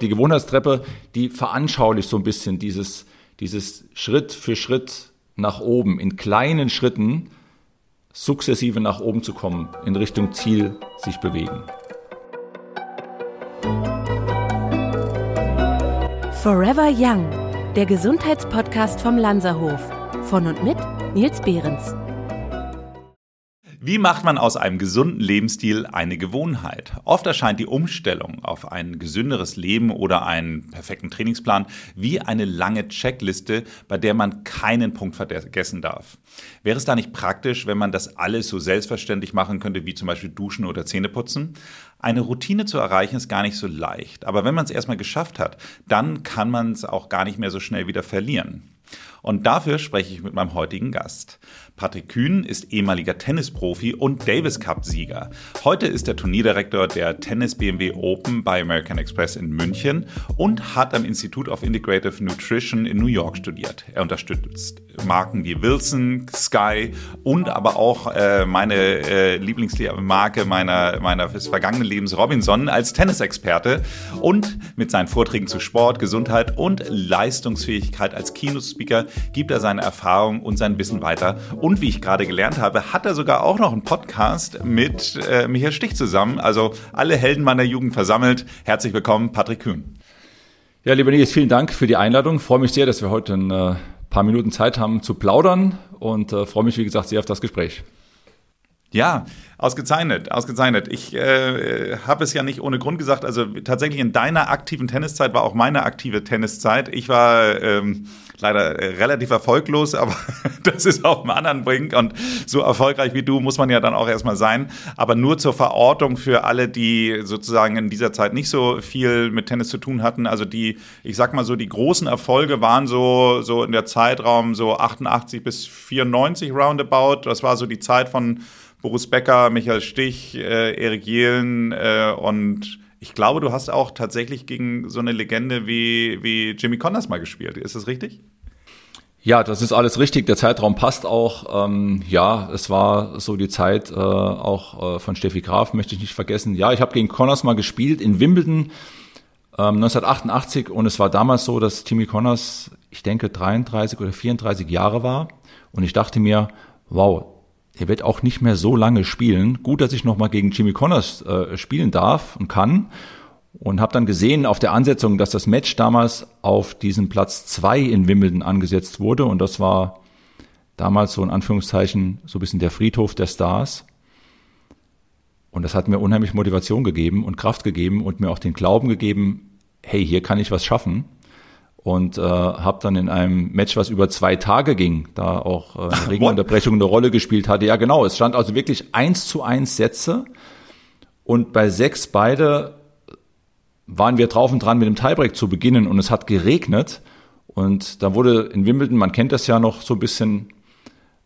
Die Gewohnheitstreppe, die veranschaulicht so ein bisschen dieses, dieses Schritt für Schritt nach oben, in kleinen Schritten sukzessive nach oben zu kommen, in Richtung Ziel sich bewegen. Forever Young, der Gesundheitspodcast vom Lanzerhof. Von und mit Nils Behrens. Wie macht man aus einem gesunden Lebensstil eine Gewohnheit? Oft erscheint die Umstellung auf ein gesünderes Leben oder einen perfekten Trainingsplan wie eine lange Checkliste, bei der man keinen Punkt vergessen darf. Wäre es da nicht praktisch, wenn man das alles so selbstverständlich machen könnte, wie zum Beispiel Duschen oder Zähneputzen? Eine Routine zu erreichen ist gar nicht so leicht, aber wenn man es erstmal geschafft hat, dann kann man es auch gar nicht mehr so schnell wieder verlieren. Und dafür spreche ich mit meinem heutigen Gast. Patrick Kühn ist ehemaliger Tennisprofi und Davis Cup-Sieger. Heute ist er Turnierdirektor der Tennis BMW Open bei American Express in München und hat am Institute of Integrative Nutrition in New York studiert. Er unterstützt Marken wie Wilson, Sky und aber auch äh, meine äh, Lieblingsmarke meiner, meiner des vergangenen Lebens Robinson als Tennisexperte und mit seinen Vorträgen zu Sport, Gesundheit und Leistungsfähigkeit als Keynote-Speaker gibt er seine Erfahrungen und sein Wissen weiter. Und wie ich gerade gelernt habe, hat er sogar auch noch einen Podcast mit äh, Michael Stich zusammen. Also alle Helden meiner Jugend versammelt. Herzlich willkommen, Patrick Kühn. Ja, lieber Nils, vielen Dank für die Einladung. Ich freue mich sehr, dass wir heute ein äh, paar Minuten Zeit haben zu plaudern und äh, freue mich, wie gesagt, sehr auf das Gespräch. Ja, ausgezeichnet, ausgezeichnet. Ich äh, habe es ja nicht ohne Grund gesagt. Also tatsächlich in deiner aktiven Tenniszeit war auch meine aktive Tenniszeit. Ich war ähm, leider relativ erfolglos, aber das ist auch im anderen Brink. Und so erfolgreich wie du muss man ja dann auch erstmal sein. Aber nur zur Verortung für alle, die sozusagen in dieser Zeit nicht so viel mit Tennis zu tun hatten. Also die, ich sag mal so, die großen Erfolge waren so, so in der Zeitraum so 88 bis 94 roundabout. Das war so die Zeit von Boris Becker, Michael Stich, äh, Erik Jehlen äh, und ich glaube, du hast auch tatsächlich gegen so eine Legende wie, wie Jimmy Connors mal gespielt. Ist das richtig? Ja, das ist alles richtig. Der Zeitraum passt auch. Ähm, ja, es war so die Zeit äh, auch äh, von Steffi Graf, möchte ich nicht vergessen. Ja, ich habe gegen Connors mal gespielt in Wimbledon ähm, 1988 und es war damals so, dass Jimmy Connors, ich denke, 33 oder 34 Jahre war. Und ich dachte mir, wow, er wird auch nicht mehr so lange spielen. Gut, dass ich nochmal gegen Jimmy Connors äh, spielen darf und kann. Und habe dann gesehen auf der Ansetzung, dass das Match damals auf diesen Platz zwei in Wimbledon angesetzt wurde. Und das war damals so in Anführungszeichen so ein bisschen der Friedhof der Stars. Und das hat mir unheimlich Motivation gegeben und Kraft gegeben und mir auch den Glauben gegeben, hey, hier kann ich was schaffen und äh, habe dann in einem Match, was über zwei Tage ging, da auch äh, eine Regenunterbrechung eine Rolle gespielt hatte. Ja, genau. Es stand also wirklich eins zu eins Sätze. Und bei sechs beide waren wir drauf und dran, mit dem Tiebreak zu beginnen. Und es hat geregnet. Und da wurde in Wimbledon, man kennt das ja noch so ein bisschen,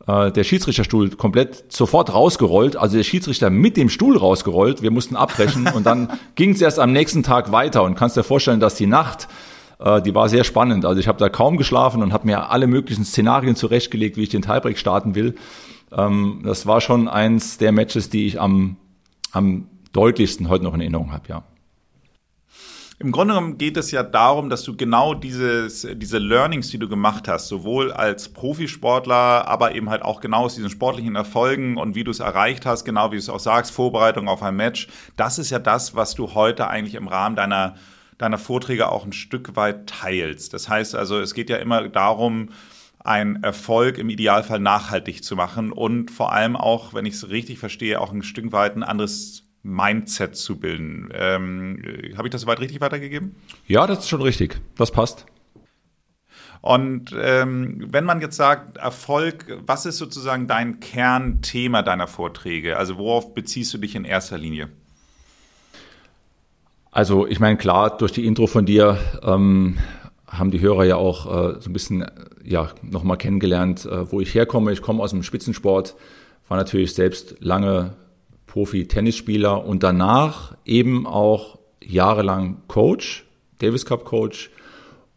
äh, der Schiedsrichterstuhl komplett sofort rausgerollt, also der Schiedsrichter mit dem Stuhl rausgerollt. Wir mussten abbrechen. Und dann ging es erst am nächsten Tag weiter. Und kannst dir vorstellen, dass die Nacht äh, die war sehr spannend. Also ich habe da kaum geschlafen und habe mir alle möglichen Szenarien zurechtgelegt, wie ich den Tiebreak starten will. Ähm, das war schon eins der Matches, die ich am, am deutlichsten heute noch in Erinnerung habe, ja. Im Grunde genommen geht es ja darum, dass du genau dieses, diese Learnings, die du gemacht hast, sowohl als Profisportler, aber eben halt auch genau aus diesen sportlichen Erfolgen und wie du es erreicht hast, genau wie du es auch sagst, Vorbereitung auf ein Match, das ist ja das, was du heute eigentlich im Rahmen deiner deiner Vorträge auch ein Stück weit teilst. Das heißt also, es geht ja immer darum, einen Erfolg im Idealfall nachhaltig zu machen und vor allem auch, wenn ich es richtig verstehe, auch ein Stück weit ein anderes Mindset zu bilden. Ähm, Habe ich das soweit richtig weitergegeben? Ja, das ist schon richtig. Das passt. Und ähm, wenn man jetzt sagt, Erfolg, was ist sozusagen dein Kernthema deiner Vorträge? Also worauf beziehst du dich in erster Linie? Also ich meine, klar, durch die Intro von dir ähm, haben die Hörer ja auch äh, so ein bisschen ja, nochmal kennengelernt, äh, wo ich herkomme. Ich komme aus dem Spitzensport, war natürlich selbst lange Profi-Tennisspieler und danach eben auch jahrelang Coach, Davis Cup Coach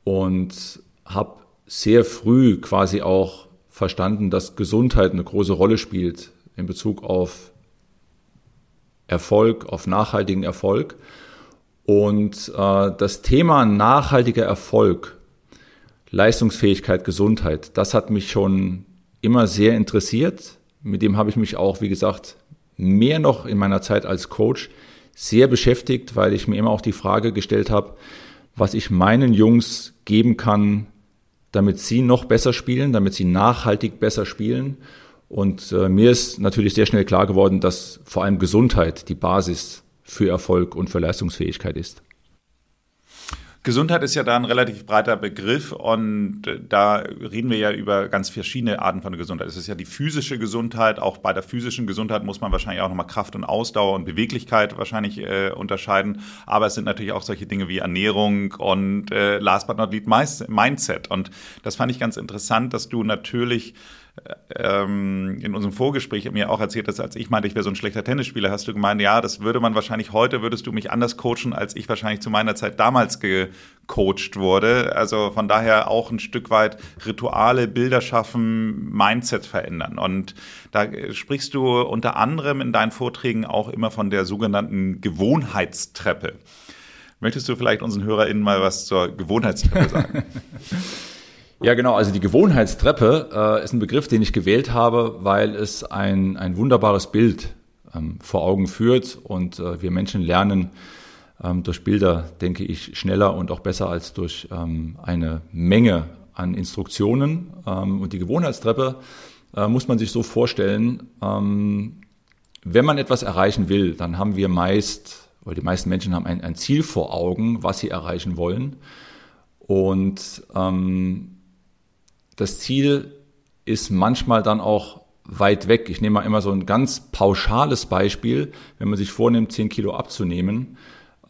und habe sehr früh quasi auch verstanden, dass Gesundheit eine große Rolle spielt in Bezug auf Erfolg, auf nachhaltigen Erfolg Und äh, das Thema nachhaltiger Erfolg, Leistungsfähigkeit, Gesundheit, das hat mich schon immer sehr interessiert. Mit dem habe ich mich auch, wie gesagt, mehr noch in meiner Zeit als Coach sehr beschäftigt, weil ich mir immer auch die Frage gestellt habe, was ich meinen Jungs geben kann, damit sie noch besser spielen, damit sie nachhaltig besser spielen. Und äh, mir ist natürlich sehr schnell klar geworden, dass vor allem Gesundheit die Basis für Erfolg und für Leistungsfähigkeit ist. Gesundheit ist ja da ein relativ breiter Begriff und da reden wir ja über ganz verschiedene Arten von Gesundheit. Es ist ja die physische Gesundheit. Auch bei der physischen Gesundheit muss man wahrscheinlich auch nochmal Kraft und Ausdauer und Beweglichkeit wahrscheinlich äh, unterscheiden. Aber es sind natürlich auch solche Dinge wie Ernährung und äh, last but not least Mindset. Und das fand ich ganz interessant, dass du natürlich ähm, in unserem Vorgespräch mir auch erzählt hast, als ich meinte, ich wäre so ein schlechter Tennisspieler, hast du gemeint, ja, das würde man wahrscheinlich heute, würdest du mich anders coachen, als ich wahrscheinlich zu meiner Zeit damals gecoacht wurde. Also von daher auch ein Stück weit Rituale, Bilder schaffen, Mindset verändern. Und da sprichst du unter anderem in deinen Vorträgen auch immer von der sogenannten Gewohnheitstreppe. Möchtest du vielleicht unseren HörerInnen mal was zur Gewohnheitstreppe sagen? Ja, genau. Also die Gewohnheitstreppe äh, ist ein Begriff, den ich gewählt habe, weil es ein, ein wunderbares Bild ähm, vor Augen führt und äh, wir Menschen lernen ähm, durch Bilder, denke ich, schneller und auch besser als durch ähm, eine Menge an Instruktionen. Ähm, und die Gewohnheitstreppe äh, muss man sich so vorstellen, ähm, wenn man etwas erreichen will, dann haben wir meist, oder die meisten Menschen haben ein, ein Ziel vor Augen, was sie erreichen wollen. Und ähm, das Ziel ist manchmal dann auch weit weg. Ich nehme mal immer so ein ganz pauschales Beispiel. Wenn man sich vornimmt, 10 Kilo abzunehmen,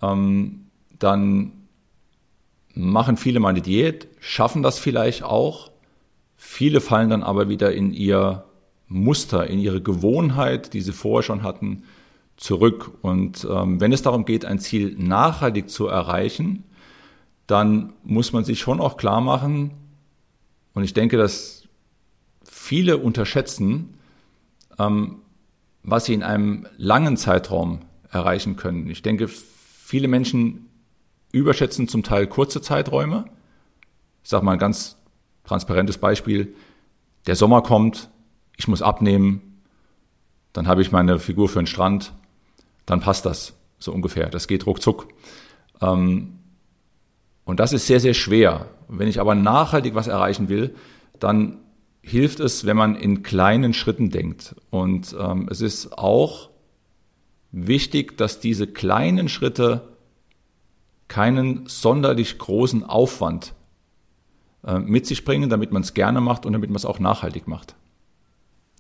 ähm, dann machen viele mal eine Diät, schaffen das vielleicht auch. Viele fallen dann aber wieder in ihr Muster, in ihre Gewohnheit, die sie vorher schon hatten, zurück. Und ähm, wenn es darum geht, ein Ziel nachhaltig zu erreichen, dann muss man sich schon auch klar machen, und ich denke, dass viele unterschätzen, ähm, was sie in einem langen Zeitraum erreichen können. Ich denke, viele Menschen überschätzen zum Teil kurze Zeiträume. Ich sage mal ein ganz transparentes Beispiel. Der Sommer kommt, ich muss abnehmen, dann habe ich meine Figur für den Strand, dann passt das so ungefähr. Das geht ruckzuck. Ähm, und das ist sehr, sehr schwer. Wenn ich aber nachhaltig was erreichen will, dann hilft es, wenn man in kleinen Schritten denkt. Und ähm, es ist auch wichtig, dass diese kleinen Schritte keinen sonderlich großen Aufwand äh, mit sich bringen, damit man es gerne macht und damit man es auch nachhaltig macht.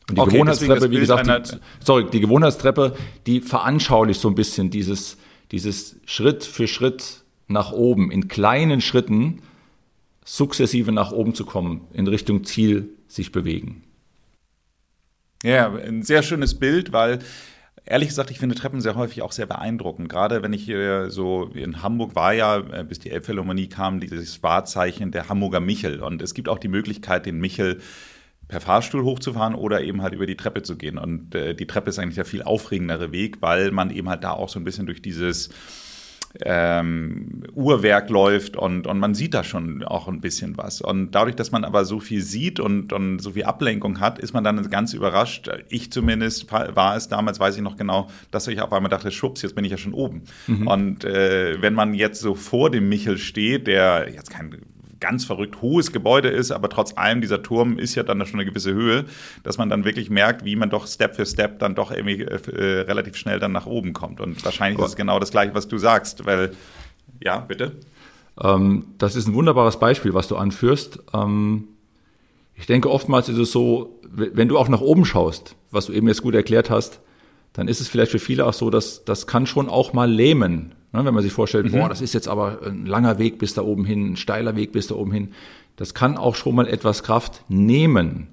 Und die okay, Gewohnheitstreppe, wie gesagt, die, sorry, die Gewohnheitstreppe, die veranschaulicht so ein bisschen dieses, dieses Schritt für Schritt nach oben, in kleinen Schritten sukzessive nach oben zu kommen, in Richtung Ziel sich bewegen. Ja, ein sehr schönes Bild, weil Ehrlich gesagt, ich finde Treppen sehr häufig auch sehr beeindruckend. Gerade wenn ich hier so in Hamburg war ja, äh, bis die Elbphilharmonie kam, dieses Wahrzeichen der Hamburger Michel. Und es gibt auch die Möglichkeit, den Michel per Fahrstuhl hochzufahren oder eben halt über die Treppe zu gehen. Und äh, die Treppe ist eigentlich der viel aufregendere Weg, weil man eben halt da auch so ein bisschen durch dieses ähm, Uhrwerk läuft und, und man sieht da schon auch ein bisschen was. Und dadurch, dass man aber so viel sieht und, und so viel Ablenkung hat, ist man dann ganz überrascht. Ich zumindest war es damals, weiß ich noch genau, dass ich auf einmal dachte, schwupps, jetzt bin ich ja schon oben. Mhm. Und äh, wenn man jetzt so vor dem Michel steht, der jetzt kein ganz verrückt hohes Gebäude ist, aber trotz allem, dieser Turm ist ja dann schon eine gewisse Höhe, dass man dann wirklich merkt, wie man doch Step für Step dann doch irgendwie äh, relativ schnell dann nach oben kommt. Und wahrscheinlich ist es genau das Gleiche, was du sagst, weil, ja, bitte. Ähm, das ist ein wunderbares Beispiel, was du anführst. Ähm, ich denke, oftmals ist es so, wenn du auch nach oben schaust, was du eben jetzt gut erklärt hast, dann ist es vielleicht für viele auch so, dass das kann schon auch mal lähmen, Ne, wenn man sich vorstellt, mhm. boah, das ist jetzt aber ein langer Weg bis da oben hin, ein steiler Weg bis da oben hin. Das kann auch schon mal etwas Kraft nehmen.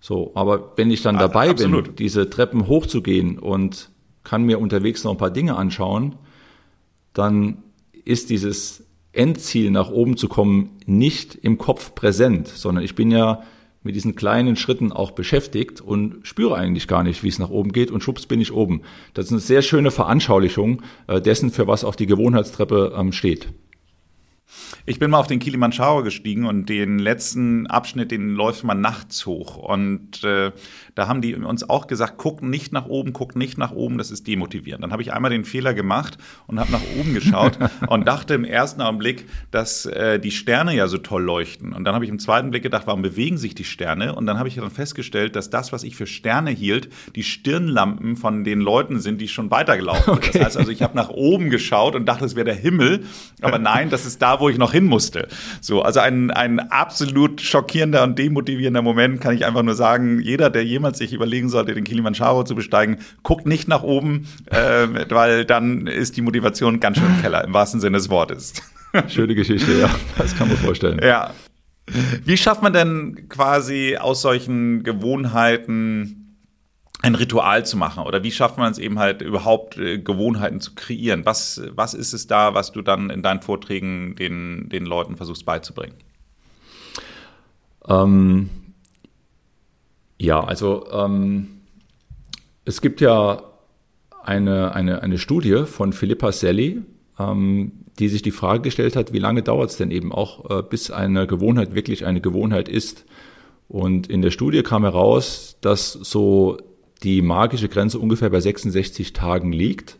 So, aber wenn ich dann dabei absolut. bin, diese Treppen hochzugehen und kann mir unterwegs noch ein paar Dinge anschauen, dann ist dieses Endziel nach oben zu kommen nicht im Kopf präsent, sondern ich bin ja mit diesen kleinen Schritten auch beschäftigt und spüre eigentlich gar nicht, wie es nach oben geht und schwupps bin ich oben. Das ist eine sehr schöne Veranschaulichung äh, dessen, für was auch die Gewohnheitstreppe ähm, steht. Ich bin mal auf den Kilimanjaro gestiegen und den letzten Abschnitt, den läuft man nachts hoch. Und äh, da haben die uns auch gesagt, guck nicht nach oben, guck nicht nach oben, das ist demotivierend. Dann habe ich einmal den Fehler gemacht und habe nach oben geschaut und dachte im ersten Augenblick, dass äh, die Sterne ja so toll leuchten. Und dann habe ich im zweiten Blick gedacht, warum bewegen sich die Sterne? Und dann habe ich dann festgestellt, dass das, was ich für Sterne hielt, die Stirnlampen von den Leuten sind, die schon weitergelaufen sind. Okay. Das heißt also, ich habe nach oben geschaut und dachte, es wäre der Himmel. Aber nein, das ist da, wo ich noch hin musste. So, also ein, ein absolut schockierender und demotivierender Moment kann ich einfach nur sagen, jeder, der jemals sich überlegen sollte, den Kilimanjaro zu besteigen, guckt nicht nach oben, äh, weil dann ist die Motivation ganz schön im Keller, im wahrsten Sinne des Wortes. Schöne Geschichte, ja. Das kann man vorstellen. Ja. Wie schafft man denn quasi aus solchen Gewohnheiten ein Ritual zu machen oder wie schafft man es eben halt überhaupt äh, Gewohnheiten zu kreieren? Was, was ist es da, was du dann in deinen Vorträgen den, den Leuten versuchst beizubringen? Ähm, ja, also ähm, es gibt ja eine, eine, eine Studie von Philippa Selli, ähm, die sich die Frage gestellt hat, wie lange dauert es denn eben auch, äh, bis eine Gewohnheit wirklich eine Gewohnheit ist. Und in der Studie kam heraus, dass so die magische Grenze ungefähr bei 66 Tagen liegt.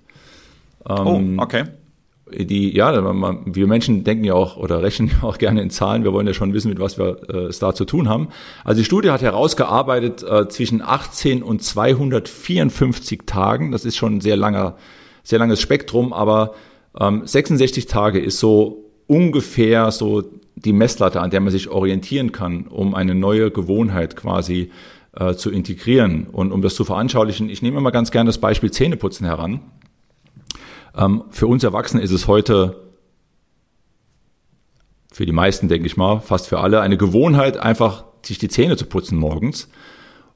Ähm, oh, okay. Die, ja, wir Menschen denken ja auch oder rechnen ja auch gerne in Zahlen. Wir wollen ja schon wissen, mit was wir äh, es da zu tun haben. Also die Studie hat herausgearbeitet äh, zwischen 18 und 254 Tagen. Das ist schon ein sehr langer, sehr langes Spektrum, aber ähm, 66 Tage ist so ungefähr so die Messlatte, an der man sich orientieren kann, um eine neue Gewohnheit quasi äh, zu integrieren. Und um das zu veranschaulichen, ich nehme immer ganz gerne das Beispiel Zähneputzen heran. Ähm, für uns Erwachsene ist es heute, für die meisten denke ich mal, fast für alle, eine Gewohnheit, einfach sich die Zähne zu putzen morgens.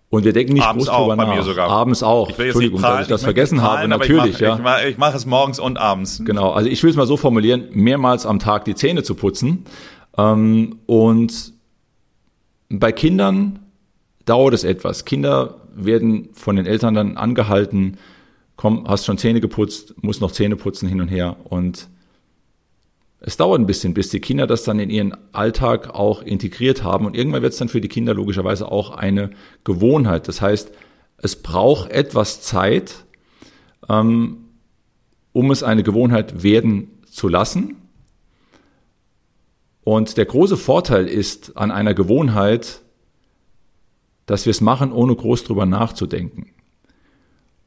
Und wir denken nicht Abends groß drüber nach. Mir sogar. Abends auch. Ich Entschuldigung, prahlen, dass ich das ich vergessen prahlen, habe. Natürlich, ich mach, ja. Ich mache ich mach es morgens und abends. Genau. Also ich will es mal so formulieren: mehrmals am Tag die Zähne zu putzen. Ähm, und bei Kindern dauert es etwas. Kinder werden von den Eltern dann angehalten, komm, hast schon Zähne geputzt, muss noch Zähne putzen hin und her. Und es dauert ein bisschen, bis die Kinder das dann in ihren Alltag auch integriert haben. Und irgendwann wird es dann für die Kinder logischerweise auch eine Gewohnheit. Das heißt, es braucht etwas Zeit, ähm, um es eine Gewohnheit werden zu lassen. Und der große Vorteil ist an einer Gewohnheit, dass wir es machen, ohne groß drüber nachzudenken.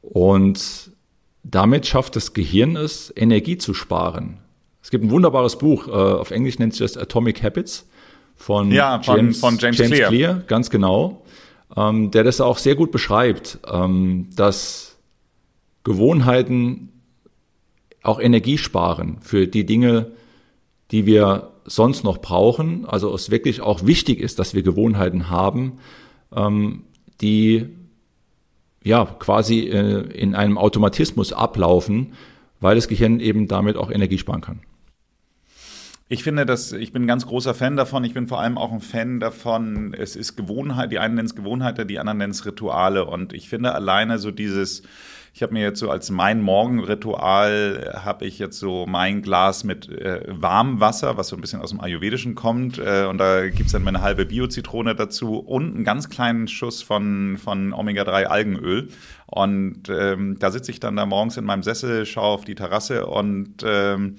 Und damit schafft das Gehirn es, Energie zu sparen. Es gibt ein wunderbares Buch, äh, auf Englisch nennt sich das Atomic Habits von, ja, von James, von James, James Clear. Clear. ganz genau, ähm, der das auch sehr gut beschreibt, ähm, dass Gewohnheiten auch Energie sparen für die Dinge, die wir sonst noch brauchen. Also es wirklich auch wichtig ist, dass wir Gewohnheiten haben, ähm, die ja quasi äh, in einem Automatismus ablaufen, weil das Gehirn eben damit auch Energie sparen kann. Ich finde, dass ich bin ein ganz großer Fan davon. Ich bin vor allem auch ein Fan davon. Es ist Gewohnheit. Die einen nennen es Gewohnheiten, die anderen nennen es Rituale. Und ich finde alleine so dieses ich habe mir jetzt so als mein Morgenritual äh, habe ich jetzt so mein Glas mit äh, warmem Wasser, was so ein bisschen aus dem Ayurvedischen kommt. Äh, und da gibt es dann meine halbe Bio-Zitrone dazu und einen ganz kleinen Schuss von, von Omega-3-Algenöl. Und ähm, da sitze ich dann da morgens in meinem Sessel, schaue auf die Terrasse und ähm,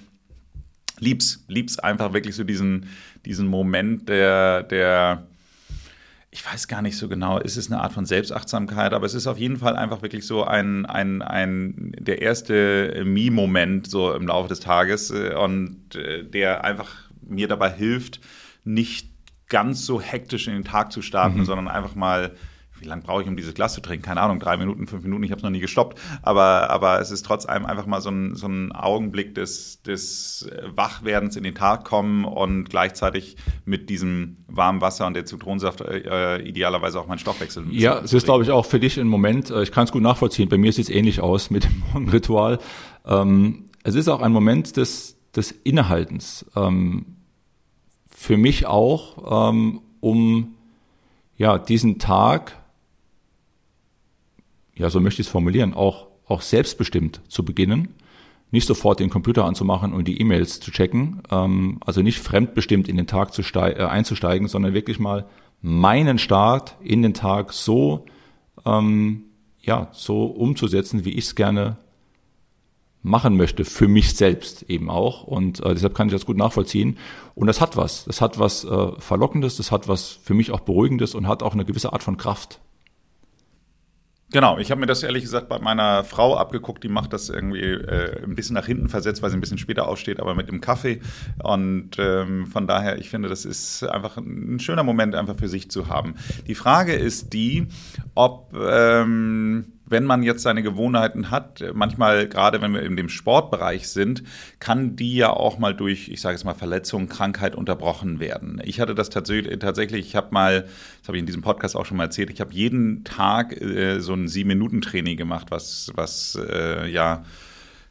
lieb's, lieb's einfach wirklich so diesen, diesen Moment der, der ich weiß gar nicht so genau, ist es eine Art von Selbstachtsamkeit, aber es ist auf jeden Fall einfach wirklich so ein, ein, ein der erste Me-Moment so im Laufe des Tages äh, und äh, der einfach mir dabei hilft, nicht ganz so hektisch in den Tag zu starten, mhm. sondern einfach mal wie lange brauche ich, um dieses Glas zu trinken? Keine Ahnung, drei Minuten, fünf Minuten, ich habe es noch nie gestoppt. Aber, aber es ist trotz allem einfach mal so ein, so ein Augenblick des, des Wachwerdens in den Tag kommen und gleichzeitig mit diesem warmen Wasser und der Zitronensaft äh, idealerweise auch mein Stoffwechsel. Ja, es ist, glaube ich, auch für dich ein Moment, äh, ich kann es gut nachvollziehen, bei mir sieht es ähnlich aus mit dem Morgenritual. Ähm, es ist auch ein Moment des, des Innehaltens. Ähm, für mich auch, ähm, um ja, diesen Tag, ja, so möchte ich es formulieren, auch, auch selbstbestimmt zu beginnen. Nicht sofort den Computer anzumachen und die E-Mails zu checken, ähm, also nicht fremdbestimmt in den Tag zu äh, einzusteigen, sondern wirklich mal meinen Start in den Tag so, ähm, ja, so umzusetzen, wie ich es gerne machen möchte, für mich selbst eben auch. Und äh, deshalb kann ich das gut nachvollziehen. Und das hat was. Das hat was äh, Verlockendes, das hat was für mich auch Beruhigendes und hat auch eine gewisse Art von Kraft. Genau, ich habe mir das ehrlich gesagt bei meiner Frau abgeguckt, die macht das irgendwie äh, ein bisschen nach hinten versetzt, weil sie ein bisschen später aufsteht, aber mit dem Kaffee. Und ähm, von daher, ich finde, das ist einfach ein schöner Moment, einfach für sich zu haben. Die Frage ist die, ob ähm, wenn man jetzt seine Gewohnheiten hat, manchmal gerade wenn wir in dem Sportbereich sind, kann die ja auch mal durch, ich sage es mal, Verletzung, Krankheit unterbrochen werden. Ich hatte das tatsächlich, tatsächlich ich habe mal, das habe ich in diesem Podcast auch schon mal erzählt, ich habe jeden Tag äh, so ein Sieben-Minuten-Training gemacht, was, was äh, ja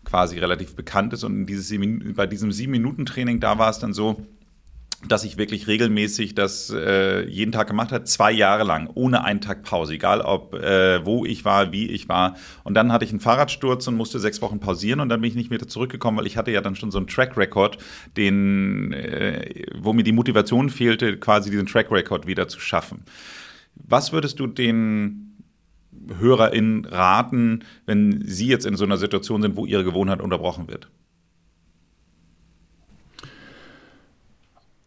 quasi relativ bekannt ist. Und dieses, bei diesem Sieben-Minuten-Training, da war es dann so, dass ich wirklich regelmäßig das äh, jeden Tag gemacht habe, zwei Jahre lang, ohne einen Tag Pause, egal ob äh, wo ich war, wie ich war. Und dann hatte ich einen Fahrradsturz und musste sechs Wochen pausieren und dann bin ich nicht wieder zurückgekommen, weil ich hatte ja dann schon so einen Track Record, den, äh, wo mir die Motivation fehlte, quasi diesen Track Record wieder zu schaffen. Was würdest du den HörerInnen raten, wenn sie jetzt in so einer Situation sind, wo ihre Gewohnheit unterbrochen wird?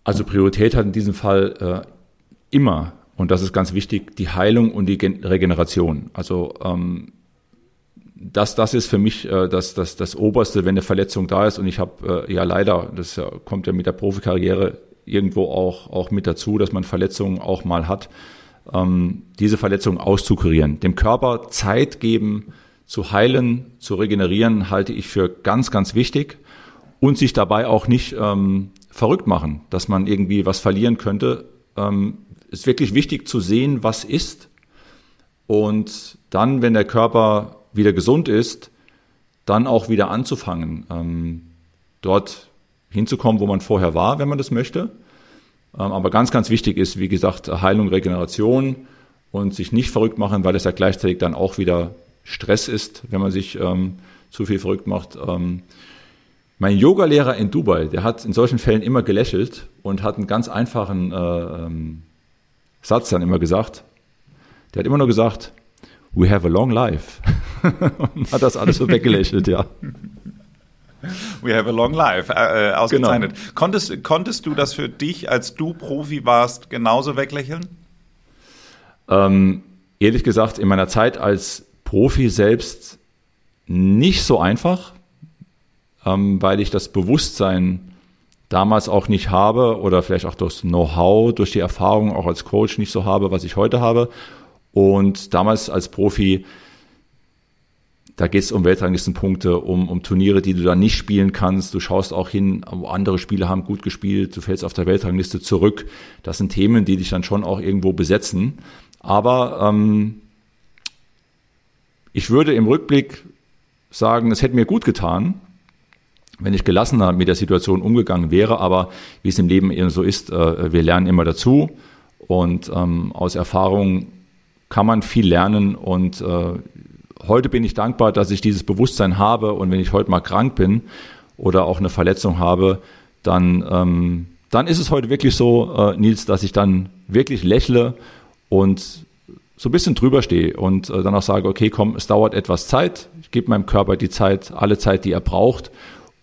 Also Priorität hat in diesem Fall äh, immer, und das ist ganz wichtig, die Heilung und die Gen Regeneration. Also ähm, das, das ist für mich äh, das, das, das Oberste, wenn eine Verletzung da ist. Und ich habe äh, ja leider, das ja, kommt ja mit der Profikarriere irgendwo auch, auch mit dazu, dass man Verletzungen auch mal hat, ähm, diese Verletzung auszukurieren. Dem Körper Zeit geben, zu heilen, zu regenerieren, halte ich für ganz, ganz wichtig. Und sich dabei auch nicht ähm, verrückt machen, dass man irgendwie was verlieren könnte. Ähm, ist wirklich wichtig zu sehen, was ist. Und dann, wenn der Körper wieder gesund ist, dann auch wieder anzufangen, ähm, dort hinzukommen, wo man vorher war, wenn man das möchte. Ähm, aber ganz, ganz wichtig ist, wie gesagt, Heilung, Regeneration und sich nicht verrückt machen, weil es ja gleichzeitig dann auch wieder Stress ist, wenn man sich ähm, zu viel verrückt macht. Ähm, mein Yogalehrer in Dubai, der hat in solchen Fällen immer gelächelt und hat einen ganz einfachen äh, ähm, Satz dann immer gesagt. Der hat immer nur gesagt, we have a long life. und hat das alles so weggelächelt, ja. We have a long life, äh, äh ausgezeichnet. Genau. Konntest, konntest du das für dich, als du Profi warst, genauso weglächeln? Ähm, ehrlich gesagt, in meiner Zeit als Profi selbst nicht so einfach, ähm, weil ich das Bewusstsein damals auch nicht habe oder vielleicht auch das Know-how durch die Erfahrung auch als Coach nicht so habe, was ich heute habe. Und damals als Profi, da geht es um Weltranglistenpunkte, um, um Turniere, die du dann nicht spielen kannst. Du schaust auch hin, wo andere Spieler haben gut gespielt, du fällst auf der Weltrangliste zurück. Das sind Themen, die dich dann schon auch irgendwo besetzen. Aber ähm, ich würde im Rückblick sagen, es hätte mir gut getan, wenn ich gelassener mit der Situation umgegangen wäre. Aber wie es im Leben eben so ist, äh, wir lernen immer dazu. Und ähm, aus Erfahrung kann man viel lernen. Und äh, heute bin ich dankbar, dass ich dieses Bewusstsein habe. Und wenn ich heute mal krank bin oder auch eine Verletzung habe, dann, ähm, dann ist es heute wirklich so, äh, Nils, dass ich dann wirklich lächle und so ein bisschen drüber stehe und äh, dann auch sage, okay, komm, es dauert etwas Zeit, ich gebe meinem Körper die Zeit, alle Zeit, die er braucht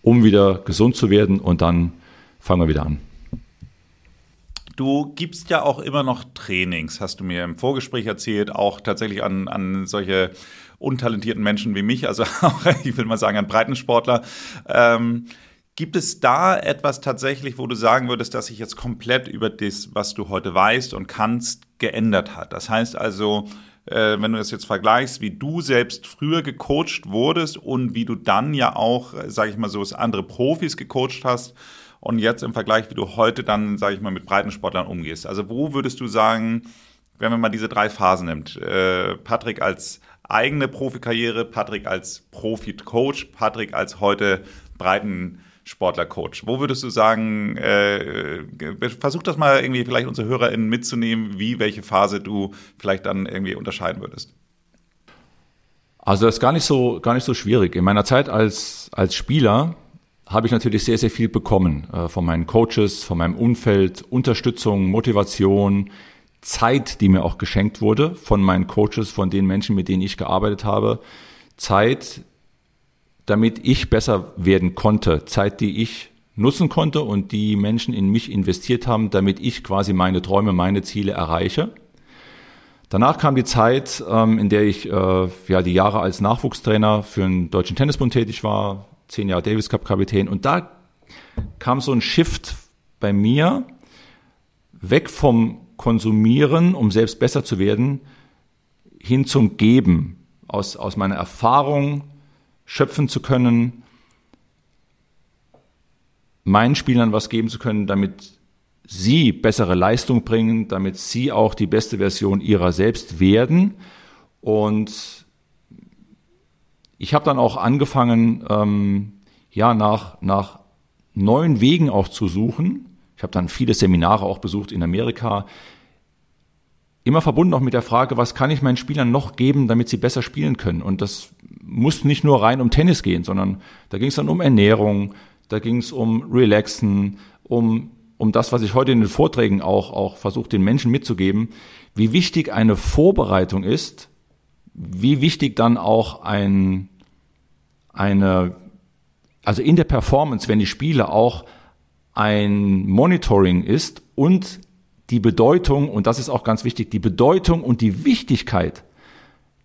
um wieder gesund zu werden und dann fangen wir wieder an. Du gibst ja auch immer noch Trainings, hast du mir im Vorgespräch erzählt, auch tatsächlich an, an solche untalentierten Menschen wie mich, also auch, ich will mal sagen, an Breitensportler. Ähm, gibt es da etwas tatsächlich, wo du sagen würdest, dass sich jetzt komplett über das, was du heute weißt und kannst, geändert hat? Das heißt also, äh, wenn du das jetzt vergleichst, wie du selbst früher gecoacht wurdest und wie du dann ja auch, äh, sage ich mal so, andere Profis gecoacht hast und jetzt im Vergleich, wie du heute dann, sage ich mal, mit Breitensportlern umgehst. Also wo würdest du sagen, wenn man mal diese drei Phasen nimmt, äh, Patrick als eigene Profikarriere, Patrick als Profi-Coach, Patrick als heute Breitensportler, Sportler-Coach? Wo würdest du sagen, äh, versuch das mal irgendwie vielleicht unsere HörerInnen mitzunehmen, wie welche Phase du vielleicht dann irgendwie unterscheiden würdest? Also das ist gar nicht so, gar nicht so schwierig. In meiner Zeit als, als Spieler habe ich natürlich sehr, sehr viel bekommen äh, von meinen Coaches, von meinem Umfeld, Unterstützung, Motivation, Zeit, die mir auch geschenkt wurde von meinen Coaches, von den Menschen, mit denen ich gearbeitet habe. Zeit, damit ich besser werden konnte. Zeit, die ich nutzen konnte und die Menschen in mich investiert haben, damit ich quasi meine Träume, meine Ziele erreiche. Danach kam die Zeit, ähm, in der ich äh, ja die Jahre als Nachwuchstrainer für den Deutschen Tennisbund tätig war, zehn Jahre Davis Cup Kapitän und da kam so ein Shift bei mir weg vom Konsumieren, um selbst besser zu werden, hin zum Geben, aus, aus meiner Erfahrung schöpfen zu können, meinen Spielern was geben zu können, damit sie bessere Leistung bringen, damit sie auch die beste Version ihrer selbst werden. Und ich habe dann auch angefangen, ähm, ja, nach, nach neuen Wegen auch zu suchen. Ich habe dann viele Seminare auch besucht in Amerika. Immer verbunden auch mit der Frage, was kann ich meinen Spielern noch geben, damit sie besser spielen können? Und das muss nicht nur rein um Tennis gehen, sondern da ging es dann um Ernährung, da ging es um Relaxen, um um das, was ich heute in den Vorträgen auch, auch versuche, den Menschen mitzugeben, wie wichtig eine Vorbereitung ist, wie wichtig dann auch ein, eine, also in der Performance, wenn die Spiele auch ein Monitoring ist und die Bedeutung, und das ist auch ganz wichtig, die Bedeutung und die Wichtigkeit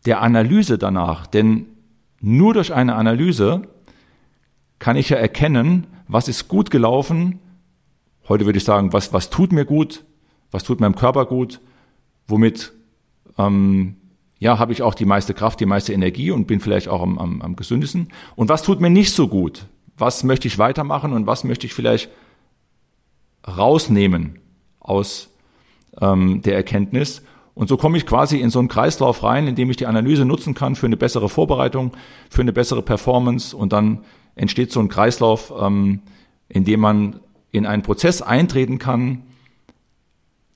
der Analyse danach. Denn nur durch eine Analyse kann ich ja erkennen, was ist gut gelaufen, Heute würde ich sagen, was, was tut mir gut, was tut meinem Körper gut, womit ähm, ja, habe ich auch die meiste Kraft, die meiste Energie und bin vielleicht auch am, am, am gesündesten. Und was tut mir nicht so gut? Was möchte ich weitermachen und was möchte ich vielleicht rausnehmen aus ähm, der Erkenntnis? Und so komme ich quasi in so einen Kreislauf rein, in dem ich die Analyse nutzen kann für eine bessere Vorbereitung, für eine bessere Performance und dann entsteht so ein Kreislauf, ähm, in dem man in einen Prozess eintreten kann,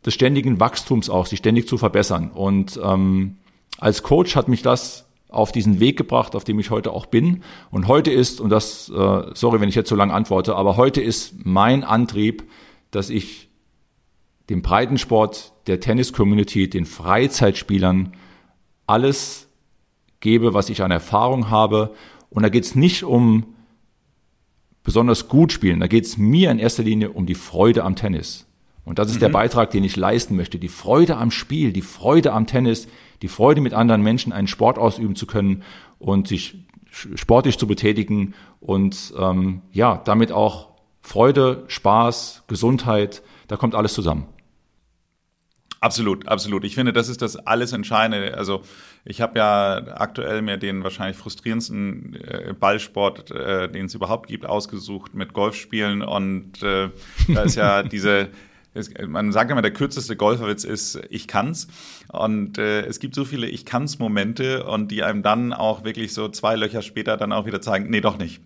des ständigen Wachstums auch, sich ständig zu verbessern. Und ähm, als Coach hat mich das auf diesen Weg gebracht, auf dem ich heute auch bin. Und heute ist, und das, äh, sorry, wenn ich jetzt so lange antworte, aber heute ist mein Antrieb, dass ich dem Breitensport, der Tennis-Community, den Freizeitspielern alles gebe, was ich an Erfahrung habe. Und da geht es nicht um besonders gut spielen. Da geht es mir in erster Linie um die Freude am Tennis. Und das ist mhm. der Beitrag, den ich leisten möchte. Die Freude am Spiel, die Freude am Tennis, die Freude mit anderen Menschen einen Sport ausüben zu können und sich sportlich zu betätigen und ähm, ja, damit auch Freude, Spaß, Gesundheit, da kommt alles zusammen. Absolut, absolut. Ich finde, das ist das alles Entscheidende. Also ich habe ja aktuell mir den wahrscheinlich frustrierendsten äh, Ballsport, äh, den es überhaupt gibt, ausgesucht mit Golfspielen. Und äh, da ist ja diese man sagt immer, der kürzeste Golferwitz ist, ich kann's. Und äh, es gibt so viele Ich kann's Momente und die einem dann auch wirklich so zwei Löcher später dann auch wieder zeigen, nee, doch nicht.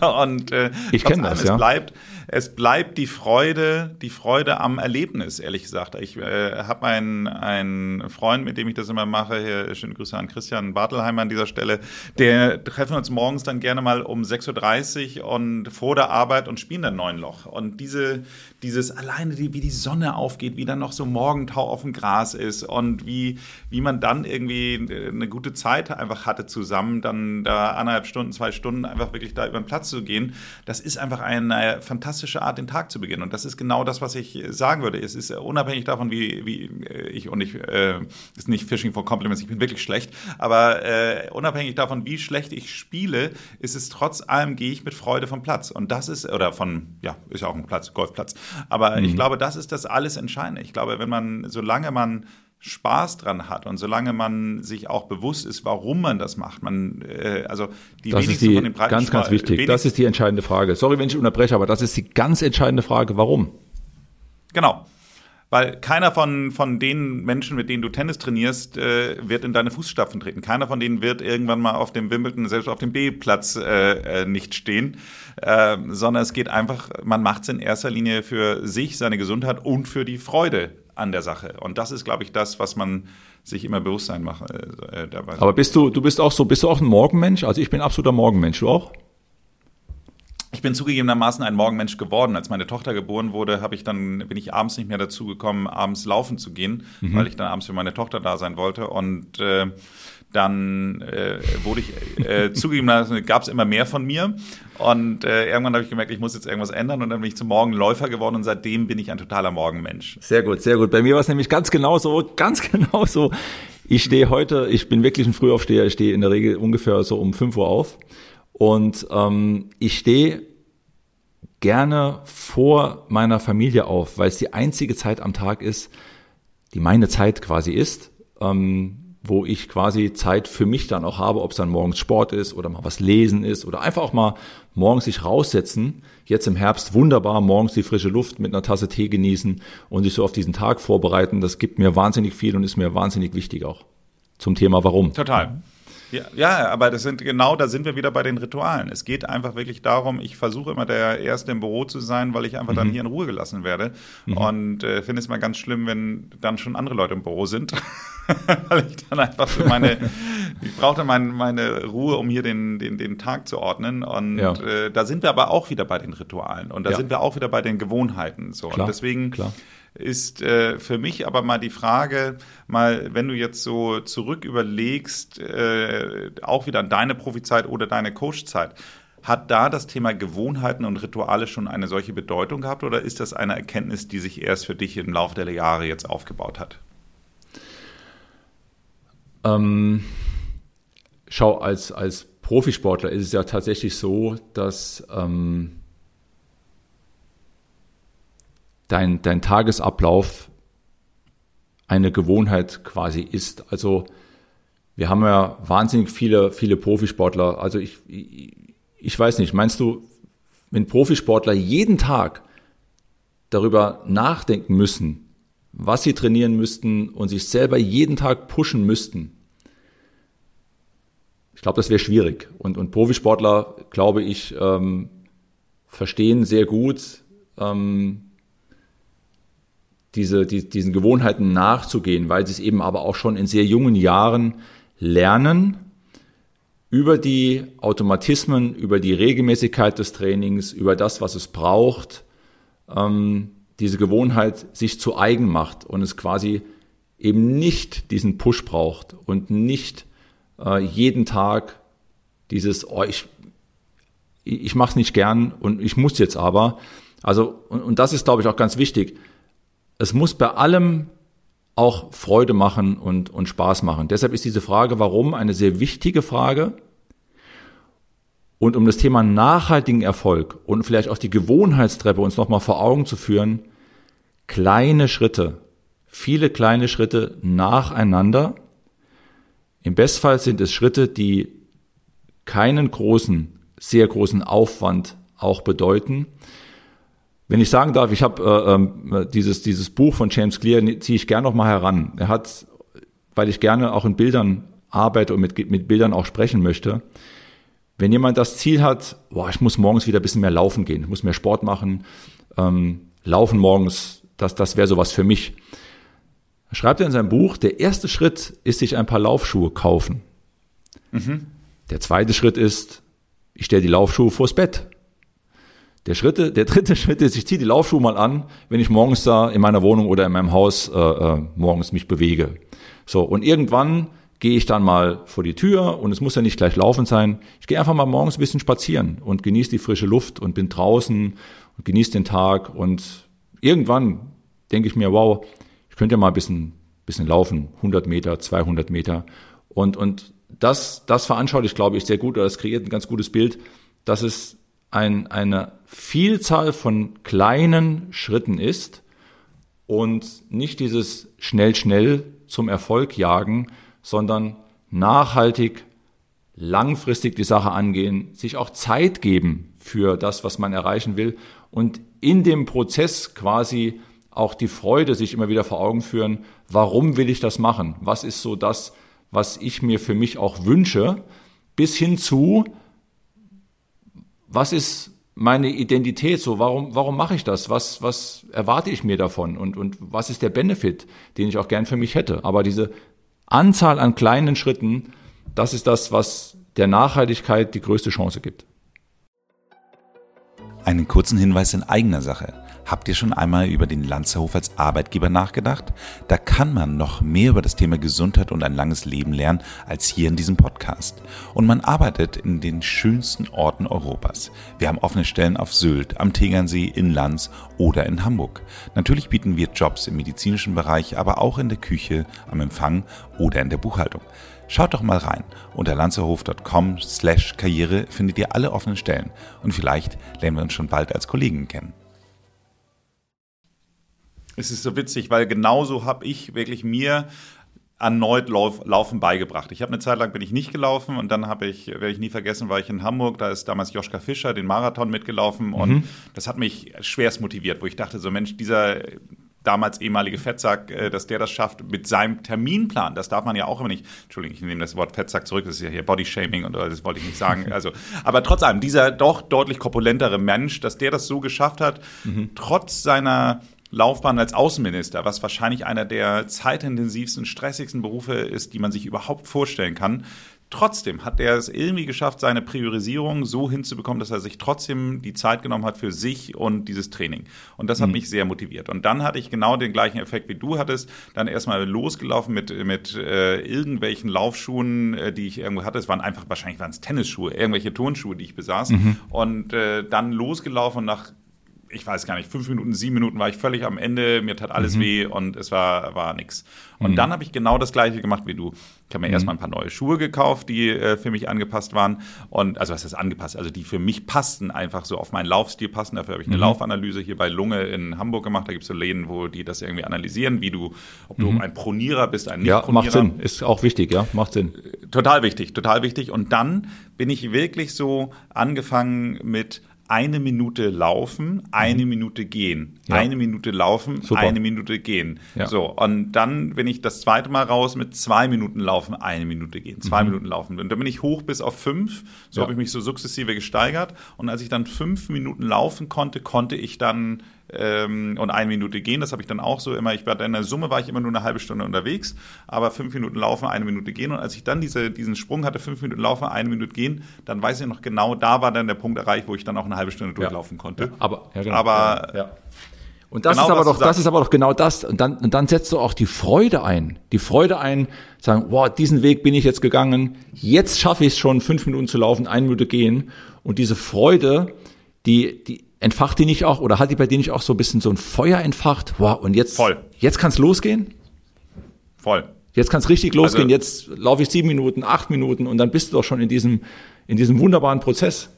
und äh, ich kenne das, ja. Es bleibt, es bleibt die Freude, die Freude am Erlebnis, ehrlich gesagt. Ich äh, habe einen, einen Freund, mit dem ich das immer mache, hier, schöne Grüße an Christian Bartelheimer an dieser Stelle, der treffen uns morgens dann gerne mal um 6.30 Uhr und vor der Arbeit und spielen dann neun Loch. Und diese, dieses alleine, wie die Sonne aufgeht, wie dann noch so Morgentau auf dem Gras ist und wie, wie man dann irgendwie eine gute Zeit einfach hatte zusammen, dann da anderthalb Stunden, zwei Stunden einfach wirklich da über den Platz zu gehen, das ist einfach eine fantastische Art, den Tag zu beginnen. Und das ist genau das, was ich sagen würde. Es ist unabhängig davon, wie, wie ich, und ich, äh, ist nicht Fishing for Compliments, ich bin wirklich schlecht, aber äh, unabhängig davon, wie schlecht ich spiele, ist es trotz allem, gehe ich mit Freude vom Platz. Und das ist, oder von, ja, ist ja auch ein Platz, Golfplatz. Aber mhm. ich glaube, das ist das alles Entscheidende. Ich glaube, wenn man, solange man Spaß dran hat und solange man sich auch bewusst ist, warum man das macht, man äh, also die das ist die, von den ganz ganz wichtig. Das ist die entscheidende Frage. Sorry, wenn ich unterbreche, aber das ist die ganz entscheidende Frage. Warum? Genau. Weil keiner von, von den Menschen, mit denen du Tennis trainierst, äh, wird in deine Fußstapfen treten. Keiner von denen wird irgendwann mal auf dem Wimbledon, selbst auf dem B-Platz äh, äh, nicht stehen. Äh, sondern es geht einfach, man macht es in erster Linie für sich, seine Gesundheit und für die Freude an der Sache. Und das ist, glaube ich, das, was man sich immer bewusst sein macht. Äh, dabei. Aber bist du, du bist auch so, bist du auch ein Morgenmensch? Also ich bin absoluter Morgenmensch. Du auch? Ich bin zugegebenermaßen ein Morgenmensch geworden. Als meine Tochter geboren wurde, habe ich dann bin ich abends nicht mehr dazu gekommen, abends laufen zu gehen, mhm. weil ich dann abends für meine Tochter da sein wollte. Und äh, dann äh, wurde ich äh, zugegebenermaßen gab es immer mehr von mir. Und äh, irgendwann habe ich gemerkt, ich muss jetzt irgendwas ändern. Und dann bin ich zum Morgenläufer geworden und seitdem bin ich ein totaler Morgenmensch. Sehr gut, sehr gut. Bei mir war es nämlich ganz genauso, ganz genauso. Ich stehe heute, ich bin wirklich ein Frühaufsteher. Ich stehe in der Regel ungefähr so um 5 Uhr auf und ähm, ich stehe gerne vor meiner Familie auf, weil es die einzige Zeit am Tag ist, die meine Zeit quasi ist, ähm, wo ich quasi Zeit für mich dann auch habe, ob es dann morgens Sport ist oder mal was lesen ist oder einfach auch mal morgens sich raussetzen. Jetzt im Herbst wunderbar morgens die frische Luft mit einer Tasse Tee genießen und sich so auf diesen Tag vorbereiten. Das gibt mir wahnsinnig viel und ist mir wahnsinnig wichtig auch zum Thema Warum. Total. Ja, ja, aber das sind genau, da sind wir wieder bei den Ritualen. Es geht einfach wirklich darum, ich versuche immer der Erste im Büro zu sein, weil ich einfach mhm. dann hier in Ruhe gelassen werde. Mhm. Und äh, finde es mal ganz schlimm, wenn dann schon andere Leute im Büro sind. weil ich dann einfach für meine, ich brauchte mein, meine Ruhe, um hier den, den, den Tag zu ordnen. Und ja. äh, da sind wir aber auch wieder bei den Ritualen und da ja. sind wir auch wieder bei den Gewohnheiten. So. Klar, und deswegen klar ist äh, für mich aber mal die Frage, mal, wenn du jetzt so zurück überlegst, äh, auch wieder an deine Profizeit oder deine Coachzeit, hat da das Thema Gewohnheiten und Rituale schon eine solche Bedeutung gehabt oder ist das eine Erkenntnis, die sich erst für dich im Laufe der Jahre jetzt aufgebaut hat? Ähm, schau, als, als Profisportler ist es ja tatsächlich so, dass ähm, dein, dein Tagesablauf eine Gewohnheit quasi ist. Also wir haben ja wahnsinnig viele, viele Profisportler. Also ich, ich, ich weiß nicht, meinst du, wenn Profisportler jeden Tag darüber nachdenken müssen, was sie trainieren müssten und sich selber jeden Tag pushen müssten, ich glaube, das wäre schwierig. Und, und Profisportler, glaube ich, ähm, verstehen sehr gut, ähm, diese, die, diesen Gewohnheiten nachzugehen, weil sie es eben aber auch schon in sehr jungen Jahren lernen, über die Automatismen, über die Regelmäßigkeit des Trainings, über das, was es braucht, ähm, diese Gewohnheit sich zu eigen macht und es quasi eben nicht diesen Push braucht und nicht äh, jeden Tag dieses, oh, ich, ich mache es nicht gern und ich muss jetzt aber. Also, und, und das ist, glaube ich, auch ganz wichtig es muss bei allem auch Freude machen und, und Spaß machen. Deshalb ist diese Frage, warum, eine sehr wichtige Frage. Und um das Thema nachhaltigen Erfolg und vielleicht auch die Gewohnheitstreppe uns nochmal vor Augen zu führen, kleine Schritte, viele kleine Schritte nacheinander. Im Bestfall sind es Schritte, die keinen großen, sehr großen Aufwand auch bedeuten. Wenn ich sagen darf, ich habe äh, ähm, dieses, dieses Buch von James Clear, ziehe ich gerne noch mal heran. Er hat, weil ich gerne auch in Bildern arbeite und mit, mit Bildern auch sprechen möchte, wenn jemand das Ziel hat, boah, ich muss morgens wieder ein bisschen mehr laufen gehen, ich muss mehr Sport machen, ähm, laufen morgens, das, das wäre sowas für mich. Schreibt er in seinem Buch, der erste Schritt ist sich ein paar Laufschuhe kaufen. Mhm. Der zweite Schritt ist, ich stelle die Laufschuhe vors Bett. Der, Schritte, der dritte Schritt ist, ich ziehe die Laufschuhe mal an, wenn ich morgens da in meiner Wohnung oder in meinem Haus äh, äh, morgens mich bewege. So, und irgendwann gehe ich dann mal vor die Tür und es muss ja nicht gleich laufen sein. Ich gehe einfach mal morgens ein bisschen spazieren und genieße die frische Luft und bin draußen und genieße den Tag und irgendwann denke ich mir, wow, ich könnte ja mal ein bisschen, bisschen laufen, 100 Meter, 200 Meter und, und das, das veranschaulicht, glaube ich, sehr gut oder das kreiert ein ganz gutes Bild, dass es ein, eine Vielzahl von kleinen Schritten ist und nicht dieses schnell, schnell zum Erfolg jagen, sondern nachhaltig, langfristig die Sache angehen, sich auch Zeit geben für das, was man erreichen will und in dem Prozess quasi auch die Freude sich immer wieder vor Augen führen, warum will ich das machen? Was ist so das, was ich mir für mich auch wünsche, bis hin zu, was ist meine Identität so? Warum, warum mache ich das? Was, was erwarte ich mir davon? Und, und was ist der Benefit, den ich auch gern für mich hätte? Aber diese Anzahl an kleinen Schritten, das ist das, was der Nachhaltigkeit die größte Chance gibt. Einen kurzen Hinweis in eigener Sache. Habt ihr schon einmal über den Lanzerhof als Arbeitgeber nachgedacht? Da kann man noch mehr über das Thema Gesundheit und ein langes Leben lernen als hier in diesem Podcast. Und man arbeitet in den schönsten Orten Europas. Wir haben offene Stellen auf Sylt, am Tegernsee, in Lanz oder in Hamburg. Natürlich bieten wir Jobs im medizinischen Bereich, aber auch in der Küche, am Empfang oder in der Buchhaltung. Schaut doch mal rein. Unter lanzerhof.com slash Karriere findet ihr alle offenen Stellen und vielleicht lernen wir uns schon bald als Kollegen kennen. Es ist so witzig, weil genauso habe ich wirklich mir erneut Lauf, Laufen beigebracht. Ich habe eine Zeit lang bin ich nicht gelaufen und dann habe ich, werde ich nie vergessen, war ich in Hamburg, da ist damals Joschka Fischer den Marathon mitgelaufen mhm. und das hat mich schwerst motiviert, wo ich dachte so Mensch, dieser damals ehemalige Fettsack, äh, dass der das schafft mit seinem Terminplan. Das darf man ja auch immer nicht. Entschuldigung, ich nehme das Wort Fettsack zurück. Das ist ja hier Bodyshaming und das wollte ich nicht sagen. Also, aber trotz allem dieser doch deutlich korpulentere Mensch, dass der das so geschafft hat, mhm. trotz seiner Laufbahn als Außenminister, was wahrscheinlich einer der zeitintensivsten, stressigsten Berufe ist, die man sich überhaupt vorstellen kann. Trotzdem hat er es irgendwie geschafft, seine Priorisierung so hinzubekommen, dass er sich trotzdem die Zeit genommen hat für sich und dieses Training. Und das hat mhm. mich sehr motiviert. Und dann hatte ich genau den gleichen Effekt, wie du hattest. Dann erstmal losgelaufen mit, mit äh, irgendwelchen Laufschuhen, äh, die ich irgendwo hatte. Es waren einfach, wahrscheinlich waren es Tennisschuhe, irgendwelche Turnschuhe, die ich besaß. Mhm. Und äh, dann losgelaufen nach ich weiß gar nicht, fünf Minuten, sieben Minuten war ich völlig am Ende, mir tat alles mhm. weh und es war, war nix. Und mhm. dann habe ich genau das gleiche gemacht wie du. Ich habe mir mhm. erstmal ein paar neue Schuhe gekauft, die äh, für mich angepasst waren. Und also was ist angepasst? Also die für mich passten, einfach so auf meinen Laufstil passen. Dafür habe ich eine mhm. Laufanalyse hier bei Lunge in Hamburg gemacht. Da gibt es so Läden, wo die das irgendwie analysieren, wie du, ob du mhm. ein Pronierer bist, ein Nicht-Pronierer. Ja, macht Sinn. Ist auch wichtig, ja, macht Sinn. Total wichtig, total wichtig. Und dann bin ich wirklich so angefangen mit eine Minute laufen, eine mhm. Minute gehen, ja. eine Minute laufen, Super. eine Minute gehen. Ja. So, und dann bin ich das zweite Mal raus mit zwei Minuten laufen, eine Minute gehen, zwei mhm. Minuten laufen. Und dann bin ich hoch bis auf fünf. So ja. habe ich mich so sukzessive gesteigert. Und als ich dann fünf Minuten laufen konnte, konnte ich dann ähm, und eine Minute gehen. Das habe ich dann auch so immer. Ich war in der Summe war ich immer nur eine halbe Stunde unterwegs, aber fünf Minuten laufen, eine Minute gehen. Und als ich dann diese, diesen Sprung hatte, fünf Minuten laufen, eine Minute gehen, dann weiß ich noch genau, da war dann der Punkt erreicht, wo ich dann auch eine halbe Stunde durchlaufen ja. konnte. Ja, aber, ja, genau. aber ja, und das genau, ist aber doch, das ist aber doch genau das. Und dann, und dann setzt du auch die Freude ein. Die Freude ein, sagen, wow, diesen Weg bin ich jetzt gegangen. Jetzt schaffe ich es schon, fünf Minuten zu laufen, eine Minute gehen. Und diese Freude, die, die, entfacht die nicht auch oder hat die bei dir nicht auch so ein bisschen so ein Feuer entfacht? Wow, und jetzt, Voll. jetzt kann es losgehen? Voll. Jetzt kann es richtig losgehen. Also, jetzt laufe ich sieben Minuten, acht Minuten und dann bist du doch schon in diesem, in diesem wunderbaren Prozess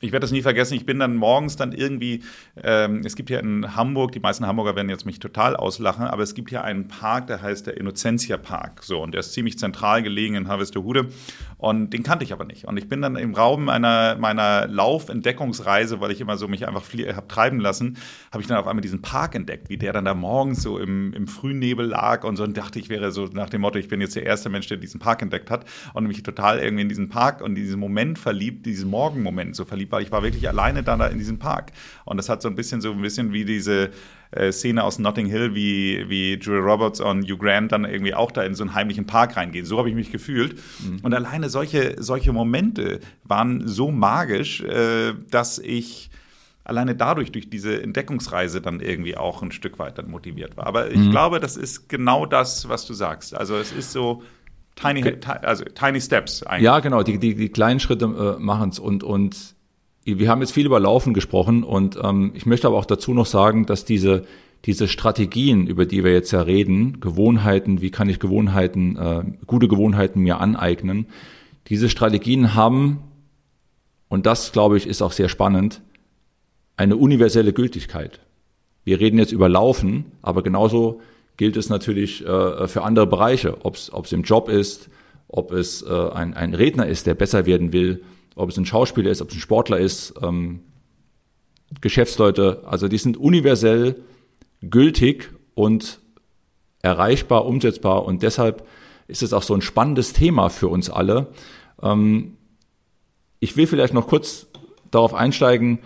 ich werde das nie vergessen, ich bin dann morgens dann irgendwie, ähm, es gibt hier in Hamburg, die meisten Hamburger werden jetzt mich total auslachen, aber es gibt hier einen Park, der heißt der Innocentia Park. So, und der ist ziemlich zentral gelegen in Harvesterhude. Und den kannte ich aber nicht. Und ich bin dann im Raum meiner, meiner Laufentdeckungsreise, weil ich immer so mich einfach habe treiben lassen, habe ich dann auf einmal diesen Park entdeckt, wie der dann da morgens so im, im Frühnebel lag und so und dachte, ich wäre so nach dem Motto, ich bin jetzt der erste Mensch, der diesen Park entdeckt hat und mich total irgendwie in diesen Park und diesen Moment verliebt, diesen Morgenmoment so verliebt, weil ich war wirklich alleine da, da in diesem Park. Und das hat so ein bisschen so ein bisschen wie diese äh, Szene aus Notting Hill, wie, wie Julia Roberts und Hugh Grant dann irgendwie auch da in so einen heimlichen Park reingehen. So habe ich mich gefühlt. Mhm. Und alleine solche, solche Momente waren so magisch, äh, dass ich alleine dadurch, durch diese Entdeckungsreise dann irgendwie auch ein Stück weit dann motiviert war. Aber ich mhm. glaube, das ist genau das, was du sagst. Also es ist so tiny, also tiny steps eigentlich. Ja, genau, die, die, die kleinen Schritte äh, machen es und, und wir haben jetzt viel über Laufen gesprochen und ähm, ich möchte aber auch dazu noch sagen, dass diese, diese Strategien, über die wir jetzt ja reden, Gewohnheiten, wie kann ich Gewohnheiten, äh, gute Gewohnheiten mir aneignen, diese Strategien haben, und das glaube ich ist auch sehr spannend, eine universelle Gültigkeit. Wir reden jetzt über Laufen, aber genauso gilt es natürlich äh, für andere Bereiche, ob es im Job ist, ob es äh, ein, ein Redner ist, der besser werden will, ob es ein Schauspieler ist, ob es ein Sportler ist, ähm, Geschäftsleute, also die sind universell gültig und erreichbar, umsetzbar. Und deshalb ist es auch so ein spannendes Thema für uns alle. Ähm, ich will vielleicht noch kurz darauf einsteigen,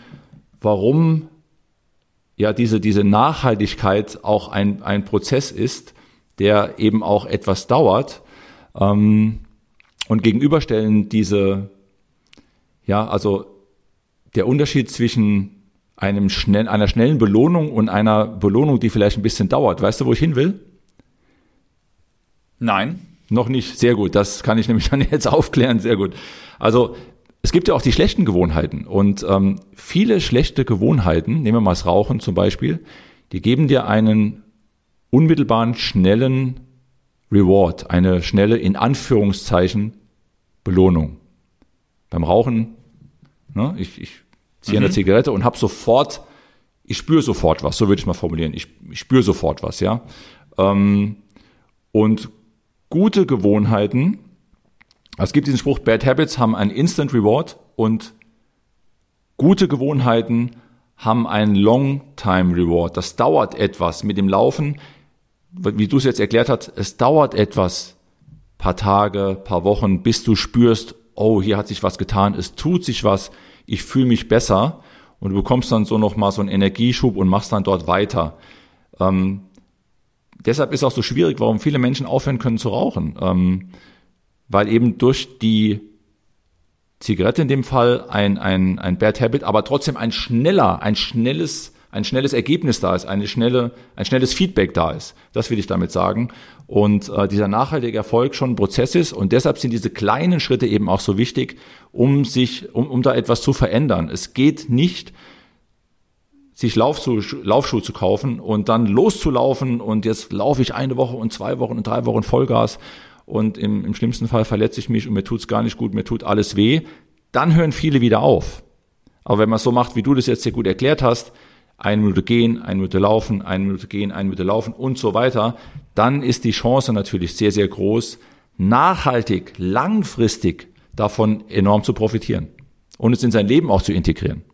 warum ja diese, diese Nachhaltigkeit auch ein, ein Prozess ist, der eben auch etwas dauert. Ähm, und gegenüberstellen diese, ja, also der Unterschied zwischen einem schnell, einer schnellen Belohnung und einer Belohnung, die vielleicht ein bisschen dauert. Weißt du, wo ich hin will? Nein. Noch nicht. Sehr gut. Das kann ich nämlich dann jetzt aufklären. Sehr gut. Also es gibt ja auch die schlechten Gewohnheiten und ähm, viele schlechte Gewohnheiten, nehmen wir mal das Rauchen zum Beispiel, die geben dir einen unmittelbaren, schnellen Reward, eine schnelle, in Anführungszeichen, Belohnung. Beim Rauchen, ne, ich, ich ziehe mhm. eine Zigarette und habe sofort, ich spüre sofort was, so würde ich mal formulieren, ich, ich spüre sofort was, ja. Ähm, und gute Gewohnheiten, es gibt diesen Spruch, Bad Habits haben ein Instant Reward und gute Gewohnheiten haben ein Long Time Reward. Das dauert etwas mit dem Laufen wie du es jetzt erklärt hast, es dauert etwas, paar Tage, paar Wochen, bis du spürst, oh, hier hat sich was getan, es tut sich was, ich fühle mich besser und du bekommst dann so nochmal so einen Energieschub und machst dann dort weiter. Ähm, deshalb ist auch so schwierig, warum viele Menschen aufhören können zu rauchen, ähm, weil eben durch die Zigarette in dem Fall ein, ein, ein Bad Habit, aber trotzdem ein schneller, ein schnelles ein schnelles Ergebnis da ist, eine schnelle, ein schnelles Feedback da ist. Das will ich damit sagen. Und äh, dieser nachhaltige Erfolg schon ein Prozess ist und deshalb sind diese kleinen Schritte eben auch so wichtig, um sich, um, um da etwas zu verändern. Es geht nicht, sich Laufschuhe, Laufschuhe zu kaufen und dann loszulaufen und jetzt laufe ich eine Woche und zwei Wochen und drei Wochen Vollgas und im, im schlimmsten Fall verletze ich mich und mir tut's gar nicht gut, mir tut alles weh. Dann hören viele wieder auf. Aber wenn man es so macht, wie du das jetzt sehr gut erklärt hast, eine Minute gehen, eine Minute laufen, eine Minute gehen, eine Minute laufen und so weiter, dann ist die Chance natürlich sehr, sehr groß, nachhaltig, langfristig davon enorm zu profitieren und es in sein Leben auch zu integrieren.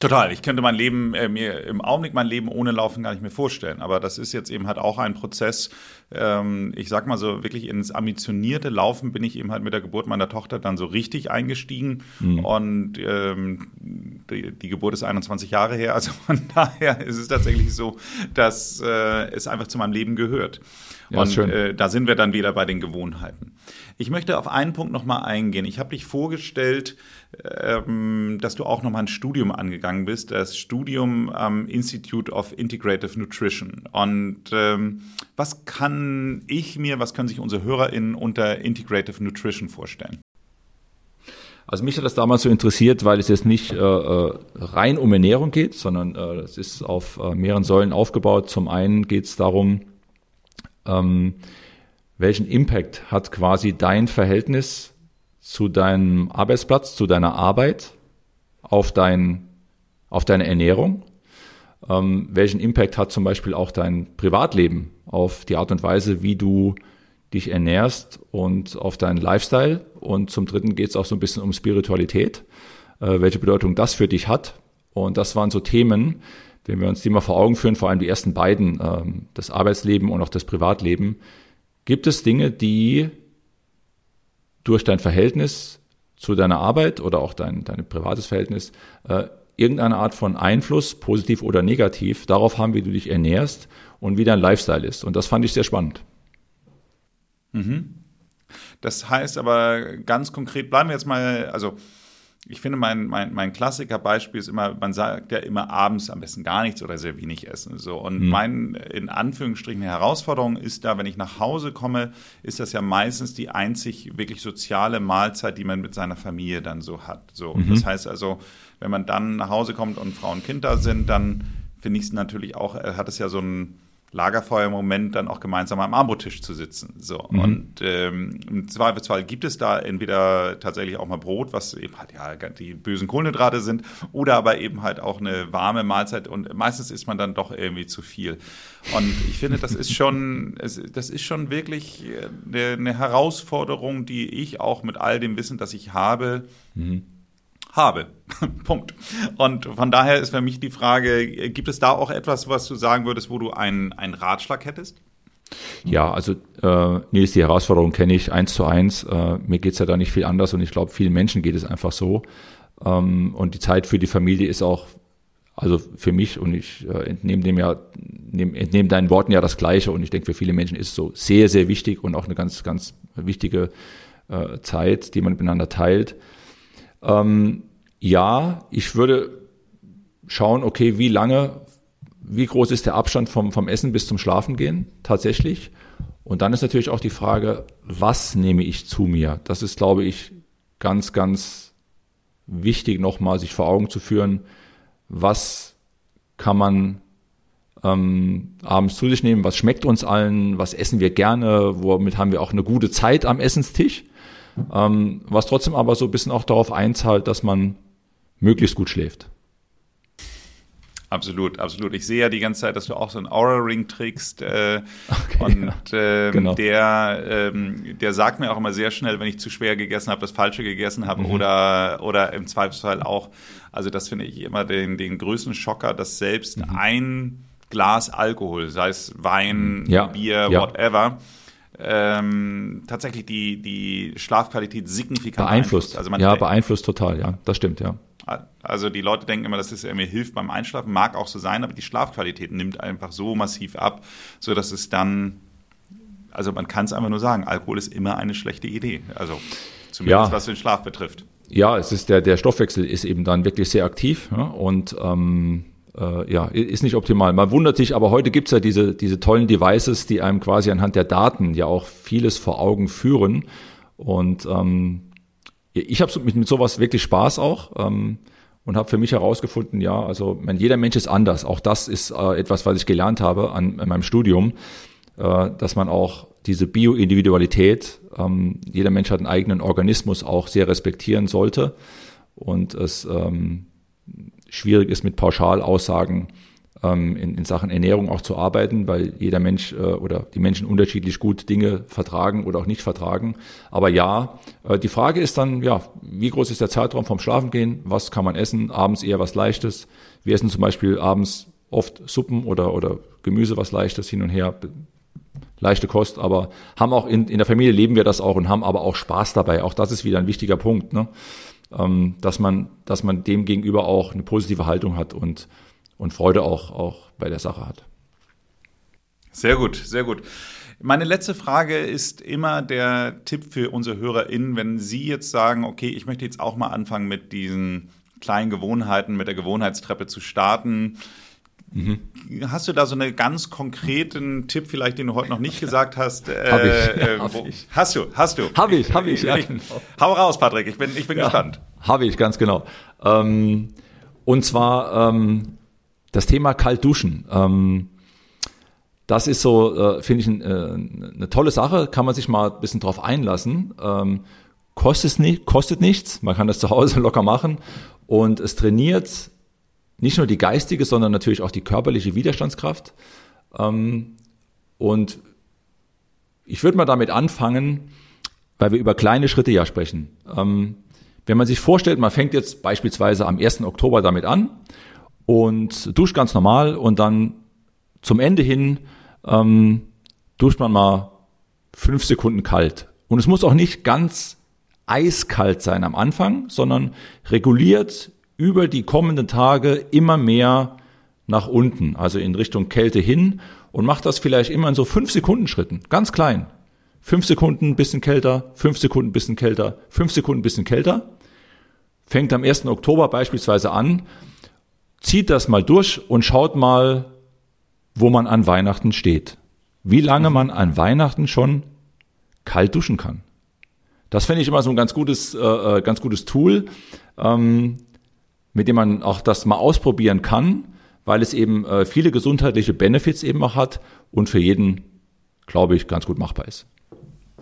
Total. Ich könnte mein Leben, äh, mir im Augenblick mein Leben ohne Laufen gar nicht mehr vorstellen. Aber das ist jetzt eben halt auch ein Prozess. Ähm, ich sag mal so, wirklich ins ambitionierte Laufen bin ich eben halt mit der Geburt meiner Tochter dann so richtig eingestiegen. Mhm. Und ähm, die, die, Geburt ist 21 Jahre her. Also von daher ist es tatsächlich so, dass äh, es einfach zu meinem Leben gehört. Ja, und äh, da sind wir dann wieder bei den Gewohnheiten. Ich möchte auf einen Punkt nochmal eingehen. Ich habe dich vorgestellt, ähm, dass du auch nochmal ein Studium angegangen bist, das Studium am Institute of Integrative Nutrition. Und ähm, was kann ich mir, was können sich unsere HörerInnen unter Integrative Nutrition vorstellen? Also mich hat das damals so interessiert, weil es jetzt nicht äh, äh rein um Ernährung geht, sondern äh, es ist auf äh, mehreren Säulen aufgebaut. Zum einen geht es darum, ähm, welchen Impact hat quasi dein Verhältnis zu deinem Arbeitsplatz, zu deiner Arbeit, auf, dein, auf deine Ernährung? Ähm, welchen Impact hat zum Beispiel auch dein Privatleben auf die Art und Weise, wie du dich ernährst und auf deinen Lifestyle? Und zum Dritten geht es auch so ein bisschen um Spiritualität, äh, welche Bedeutung das für dich hat. Und das waren so Themen, wenn wir uns die mal vor Augen führen, vor allem die ersten beiden, ähm, das Arbeitsleben und auch das Privatleben, Gibt es Dinge, die durch dein Verhältnis zu deiner Arbeit oder auch dein, dein privates Verhältnis äh, irgendeine Art von Einfluss, positiv oder negativ, darauf haben, wie du dich ernährst und wie dein Lifestyle ist. Und das fand ich sehr spannend. Mhm. Das heißt aber ganz konkret, bleiben wir jetzt mal, also ich finde, mein, mein, mein Klassikerbeispiel ist immer, man sagt ja immer abends am besten gar nichts oder sehr wenig essen. So. Und mhm. mein, in Anführungsstrichen, Herausforderung ist da, wenn ich nach Hause komme, ist das ja meistens die einzig wirklich soziale Mahlzeit, die man mit seiner Familie dann so hat. So. Mhm. Das heißt also, wenn man dann nach Hause kommt und Frau und Kind da sind, dann finde ich es natürlich auch, hat es ja so ein Lagerfeuer-Moment dann auch gemeinsam am Armbrottisch zu sitzen. So. Mhm. Und ähm, im Zweifelsfall gibt es da entweder tatsächlich auch mal Brot, was eben halt ja die bösen Kohlenhydrate sind, oder aber eben halt auch eine warme Mahlzeit und meistens isst man dann doch irgendwie zu viel. Und ich finde, das ist schon, das ist schon wirklich eine, eine Herausforderung, die ich auch mit all dem Wissen, das ich habe, mhm habe. Punkt. Und von daher ist für mich die Frage, gibt es da auch etwas, was du sagen würdest, wo du einen, einen Ratschlag hättest? Ja, also äh, Nils, die Herausforderung kenne ich eins zu eins. Äh, mir geht's ja da nicht viel anders und ich glaube, vielen Menschen geht es einfach so. Ähm, und die Zeit für die Familie ist auch, also für mich und ich äh, entnehme dem ja, nehm, entnehme deinen Worten ja das Gleiche und ich denke, für viele Menschen ist es so sehr, sehr wichtig und auch eine ganz, ganz wichtige äh, Zeit, die man miteinander teilt. Ähm, ja, ich würde schauen, okay, wie lange wie groß ist der Abstand vom, vom Essen bis zum Schlafen gehen tatsächlich? Und dann ist natürlich auch die Frage, was nehme ich zu mir? Das ist, glaube ich, ganz, ganz wichtig nochmal sich vor Augen zu führen, was kann man ähm, abends zu sich nehmen, was schmeckt uns allen, was essen wir gerne, womit haben wir auch eine gute Zeit am Essenstisch, ähm, was trotzdem aber so ein bisschen auch darauf einzahlt, dass man möglichst gut schläft. Absolut, absolut. Ich sehe ja die ganze Zeit, dass du auch so einen Aura-Ring trägst. Äh, okay, und ähm, genau. der, ähm, der sagt mir auch immer sehr schnell, wenn ich zu schwer gegessen habe, das Falsche gegessen habe mhm. oder, oder im Zweifelsfall auch, also das finde ich immer den, den größten Schocker, dass selbst mhm. ein Glas Alkohol, sei es Wein, ja. Bier, ja. whatever, ähm, tatsächlich die, die Schlafqualität signifikant beeinflusst. Also man ja, beeinflusst total, ja, das stimmt, ja. Also die Leute denken immer, dass es mir hilft beim Einschlafen, mag auch so sein, aber die Schlafqualität nimmt einfach so massiv ab, so dass es dann, also man kann es einfach nur sagen, Alkohol ist immer eine schlechte Idee. Also zumindest ja. was den Schlaf betrifft. Ja, es ist der, der Stoffwechsel ist eben dann wirklich sehr aktiv ja, und ähm, äh, ja, ist nicht optimal. Man wundert sich, aber heute gibt's ja diese, diese tollen Devices, die einem quasi anhand der Daten ja auch vieles vor Augen führen. Und ähm, ich habe mit, mit sowas wirklich Spaß auch ähm, und habe für mich herausgefunden, ja, also man, jeder Mensch ist anders. Auch das ist äh, etwas, was ich gelernt habe an, an meinem Studium, äh, dass man auch diese Bioindividualität, ähm, jeder Mensch hat einen eigenen Organismus, auch sehr respektieren sollte und es ähm, schwierig ist mit Pauschalaussagen ähm, in, in Sachen Ernährung auch zu arbeiten, weil jeder Mensch äh, oder die Menschen unterschiedlich gut Dinge vertragen oder auch nicht vertragen. Aber ja, äh, die Frage ist dann, ja, wie groß ist der Zeitraum vom Schlafengehen? Was kann man essen? Abends eher was Leichtes. Wir essen zum Beispiel abends oft Suppen oder, oder Gemüse, was Leichtes hin und her. Leichte Kost, aber haben auch in, in der Familie leben wir das auch und haben aber auch Spaß dabei. Auch das ist wieder ein wichtiger Punkt, ne? Ähm, dass man, dass man dem gegenüber auch eine positive Haltung hat und und Freude auch, auch bei der Sache hat. Sehr gut, sehr gut. Meine letzte Frage ist immer der Tipp für unsere HörerInnen, wenn Sie jetzt sagen, okay, ich möchte jetzt auch mal anfangen mit diesen kleinen Gewohnheiten, mit der Gewohnheitstreppe zu starten. Mhm. Hast du da so einen ganz konkreten Tipp, vielleicht, den du heute noch nicht gesagt hast? Äh, hab ich. Äh, hab ich. Hast du, hast du. Hab ich, hab ich, ja. Genau. Hau raus, Patrick, ich bin, ich bin ja, gespannt. Habe ich, ganz genau. Ähm, und zwar ähm, das Thema kalt duschen. Ähm, das ist so, äh, finde ich, äh, eine tolle Sache, kann man sich mal ein bisschen drauf einlassen. Ähm, kostet, nicht, kostet nichts, man kann das zu Hause locker machen und es trainiert nicht nur die geistige, sondern natürlich auch die körperliche Widerstandskraft. Ähm, und ich würde mal damit anfangen, weil wir über kleine Schritte ja sprechen. Ähm, wenn man sich vorstellt, man fängt jetzt beispielsweise am 1. Oktober damit an und duscht ganz normal und dann zum Ende hin ähm, duscht man mal fünf Sekunden kalt. Und es muss auch nicht ganz eiskalt sein am Anfang, sondern reguliert über die kommenden Tage immer mehr nach unten, also in Richtung Kälte hin und macht das vielleicht immer in so fünf Sekunden Schritten, ganz klein. Fünf Sekunden bisschen kälter, fünf Sekunden bisschen kälter, fünf Sekunden bisschen kälter. Fängt am 1. Oktober beispielsweise an zieht das mal durch und schaut mal, wo man an Weihnachten steht. Wie lange man an Weihnachten schon kalt duschen kann. Das finde ich immer so ein ganz gutes, äh, äh, ganz gutes Tool, ähm, mit dem man auch das mal ausprobieren kann, weil es eben äh, viele gesundheitliche Benefits eben auch hat und für jeden, glaube ich, ganz gut machbar ist.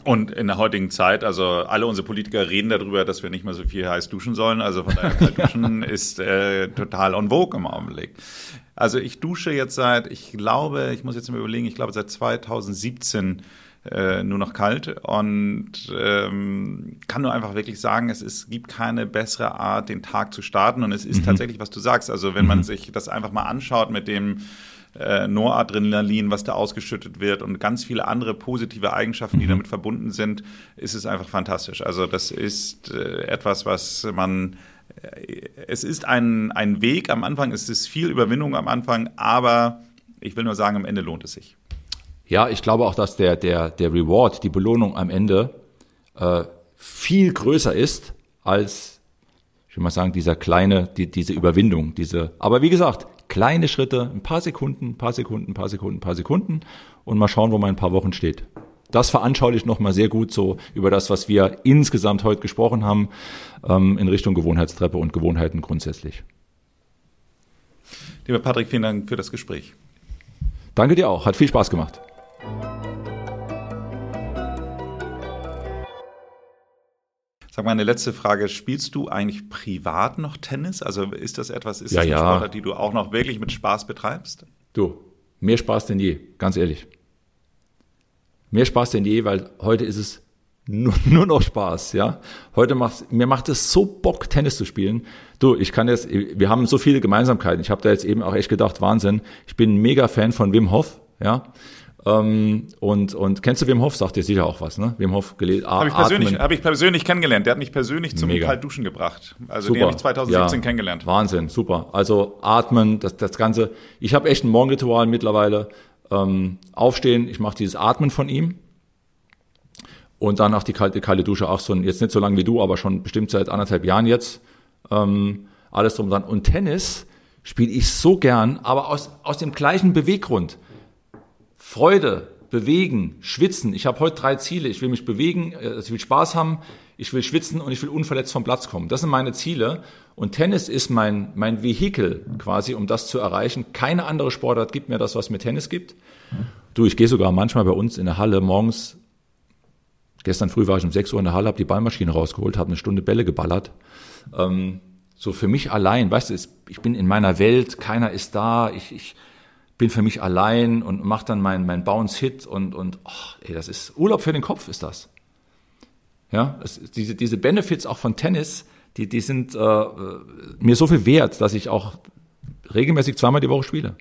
Und in der heutigen Zeit, also alle unsere Politiker reden darüber, dass wir nicht mehr so viel heiß duschen sollen. Also von daher kalt duschen ist äh, total on vogue im Augenblick. Also ich dusche jetzt seit, ich glaube, ich muss jetzt mal überlegen, ich glaube seit 2017 äh, nur noch kalt und ähm, kann nur einfach wirklich sagen, es ist, gibt keine bessere Art, den Tag zu starten und es ist mhm. tatsächlich, was du sagst. Also wenn mhm. man sich das einfach mal anschaut mit dem äh, Noradrenalin, was da ausgeschüttet wird und ganz viele andere positive Eigenschaften, die mhm. damit verbunden sind, ist es einfach fantastisch. Also das ist äh, etwas, was man äh, es ist ein, ein Weg am Anfang, es ist viel Überwindung am Anfang, aber ich will nur sagen, am Ende lohnt es sich. Ja, ich glaube auch, dass der, der, der Reward, die Belohnung am Ende äh, viel größer ist als, ich will mal sagen, dieser kleine, die, diese Überwindung, diese, aber wie gesagt, kleine Schritte, ein paar Sekunden, ein paar Sekunden, ein paar Sekunden, ein paar Sekunden und mal schauen, wo man in ein paar Wochen steht. Das veranschaulicht nochmal sehr gut so über das, was wir insgesamt heute gesprochen haben, ähm, in Richtung Gewohnheitstreppe und Gewohnheiten grundsätzlich. Lieber Patrick, vielen Dank für das Gespräch. Danke dir auch, hat viel Spaß gemacht. Sag mal, eine letzte Frage. Spielst du eigentlich privat noch Tennis? Also ist das etwas, ist ja, das eine ja. Sportart, die du auch noch wirklich mit Spaß betreibst? Du, mehr Spaß denn je, ganz ehrlich. Mehr Spaß denn je, weil heute ist es nur, nur noch Spaß, ja. Heute macht mir macht es so Bock, Tennis zu spielen. Du, ich kann jetzt, wir haben so viele Gemeinsamkeiten. Ich habe da jetzt eben auch echt gedacht, Wahnsinn. Ich bin ein mega Fan von Wim Hof, ja. Ähm, und, und kennst du Wim Hof? Sagt dir sicher auch was, ne? Wim Hof gelesen. Habe ich, persönlich, hab ich persönlich kennengelernt. Der hat mich persönlich zum Mega. Kaltduschen gebracht. Also super. den habe ich 2017 ja, kennengelernt. Wahnsinn, super. Also atmen, das, das Ganze. Ich habe echt ein Morgenritual mittlerweile. Ähm, aufstehen, ich mache dieses Atmen von ihm. Und dann auch die kalte, kalte Dusche, auch so jetzt nicht so lange wie du, aber schon bestimmt seit anderthalb Jahren jetzt. Ähm, alles drum und dran. Und Tennis spiele ich so gern, aber aus, aus dem gleichen Beweggrund. Freude, bewegen, schwitzen. Ich habe heute drei Ziele. Ich will mich bewegen, äh, ich will Spaß haben, ich will schwitzen und ich will unverletzt vom Platz kommen. Das sind meine Ziele. Und Tennis ist mein, mein Vehikel quasi, um das zu erreichen. Keine andere Sportart gibt mir das, was mir Tennis gibt. Du, ich gehe sogar manchmal bei uns in der Halle morgens. Gestern früh war ich um 6 Uhr in der Halle, habe die Ballmaschine rausgeholt, habe eine Stunde Bälle geballert. Ähm, so für mich allein, weißt du, ich bin in meiner Welt, keiner ist da, ich, ich bin für mich allein und mache dann mein, mein Bounce-Hit und, und oh, ey, das ist Urlaub für den Kopf, ist das. Ja, es, diese, diese Benefits auch von Tennis, die, die sind äh, mir so viel wert, dass ich auch regelmäßig zweimal die Woche spiele.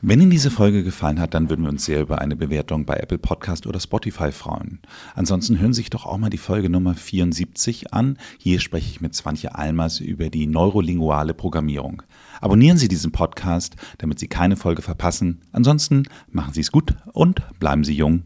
Wenn Ihnen diese Folge gefallen hat, dann würden wir uns sehr über eine Bewertung bei Apple Podcast oder Spotify freuen. Ansonsten hören Sie sich doch auch mal die Folge Nummer 74 an. Hier spreche ich mit Swantje Almers über die neurolinguale Programmierung. Abonnieren Sie diesen Podcast, damit Sie keine Folge verpassen. Ansonsten machen Sie es gut und bleiben Sie jung.